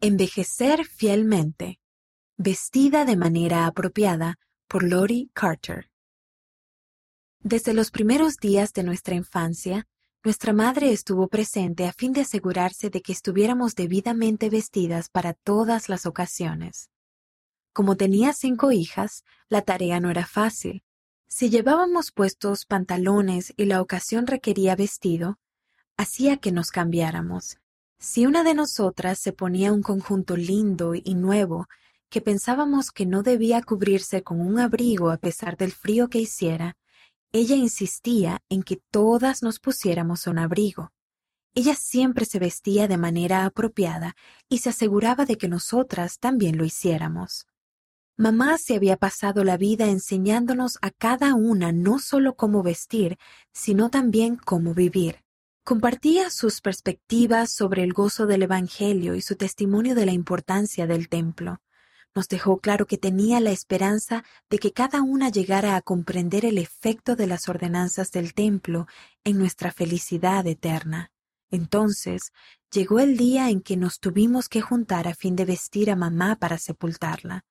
Envejecer fielmente. Vestida de manera apropiada por Lori Carter. Desde los primeros días de nuestra infancia, nuestra madre estuvo presente a fin de asegurarse de que estuviéramos debidamente vestidas para todas las ocasiones. Como tenía cinco hijas, la tarea no era fácil. Si llevábamos puestos pantalones y la ocasión requería vestido, hacía que nos cambiáramos, si una de nosotras se ponía un conjunto lindo y nuevo, que pensábamos que no debía cubrirse con un abrigo a pesar del frío que hiciera, ella insistía en que todas nos pusiéramos un abrigo. Ella siempre se vestía de manera apropiada y se aseguraba de que nosotras también lo hiciéramos. Mamá se había pasado la vida enseñándonos a cada una no solo cómo vestir, sino también cómo vivir. Compartía sus perspectivas sobre el gozo del Evangelio y su testimonio de la importancia del templo. Nos dejó claro que tenía la esperanza de que cada una llegara a comprender el efecto de las ordenanzas del templo en nuestra felicidad eterna. Entonces llegó el día en que nos tuvimos que juntar a fin de vestir a mamá para sepultarla.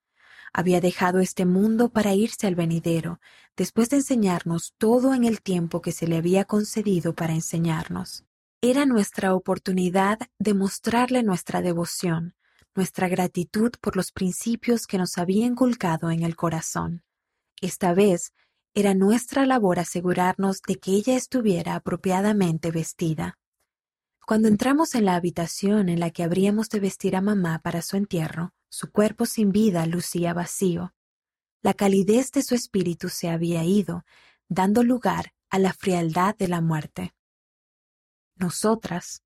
Había dejado este mundo para irse al venidero, después de enseñarnos todo en el tiempo que se le había concedido para enseñarnos. Era nuestra oportunidad de mostrarle nuestra devoción, nuestra gratitud por los principios que nos había inculcado en el corazón. Esta vez era nuestra labor asegurarnos de que ella estuviera apropiadamente vestida. Cuando entramos en la habitación en la que habríamos de vestir a mamá para su entierro, su cuerpo sin vida lucía vacío. La calidez de su espíritu se había ido, dando lugar a la frialdad de la muerte. Nosotras,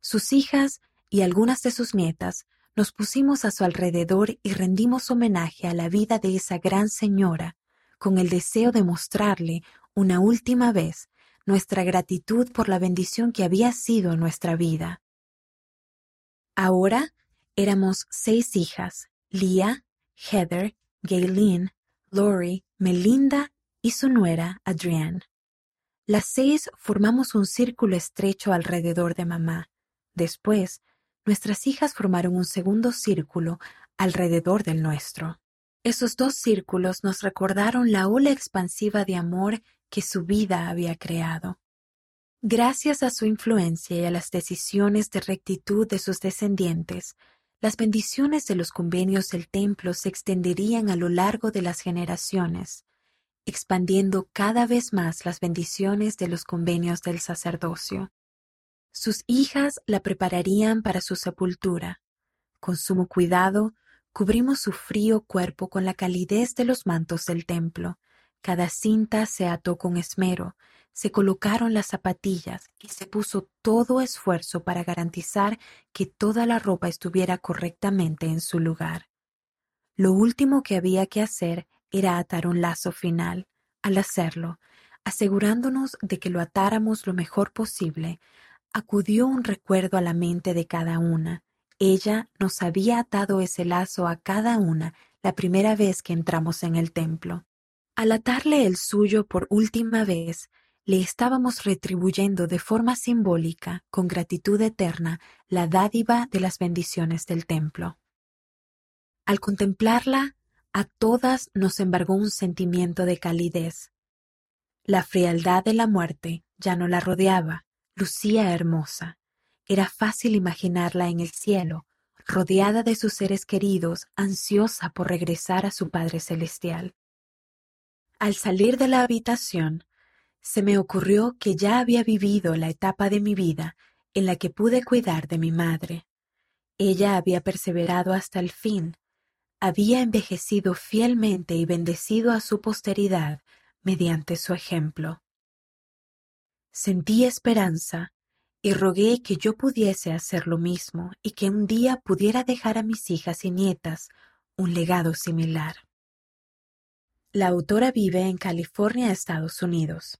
sus hijas y algunas de sus nietas, nos pusimos a su alrededor y rendimos homenaje a la vida de esa gran señora, con el deseo de mostrarle una última vez nuestra gratitud por la bendición que había sido nuestra vida. Ahora Éramos seis hijas, Leah, Heather, Gayleen, Lori, Melinda y su nuera, Adrienne. Las seis formamos un círculo estrecho alrededor de mamá. Después, nuestras hijas formaron un segundo círculo alrededor del nuestro. Esos dos círculos nos recordaron la ola expansiva de amor que su vida había creado. Gracias a su influencia y a las decisiones de rectitud de sus descendientes, las bendiciones de los convenios del templo se extenderían a lo largo de las generaciones, expandiendo cada vez más las bendiciones de los convenios del sacerdocio. Sus hijas la prepararían para su sepultura. Con sumo cuidado, cubrimos su frío cuerpo con la calidez de los mantos del templo. Cada cinta se ató con esmero, se colocaron las zapatillas y se puso todo esfuerzo para garantizar que toda la ropa estuviera correctamente en su lugar. Lo último que había que hacer era atar un lazo final. Al hacerlo, asegurándonos de que lo atáramos lo mejor posible, acudió un recuerdo a la mente de cada una. Ella nos había atado ese lazo a cada una la primera vez que entramos en el templo. Al atarle el suyo por última vez, le estábamos retribuyendo de forma simbólica, con gratitud eterna, la dádiva de las bendiciones del templo. Al contemplarla, a todas nos embargó un sentimiento de calidez. La frialdad de la muerte ya no la rodeaba, lucía hermosa. Era fácil imaginarla en el cielo, rodeada de sus seres queridos, ansiosa por regresar a su Padre Celestial. Al salir de la habitación, se me ocurrió que ya había vivido la etapa de mi vida en la que pude cuidar de mi madre. Ella había perseverado hasta el fin, había envejecido fielmente y bendecido a su posteridad mediante su ejemplo. Sentí esperanza y rogué que yo pudiese hacer lo mismo y que un día pudiera dejar a mis hijas y nietas un legado similar. La autora vive en California, Estados Unidos.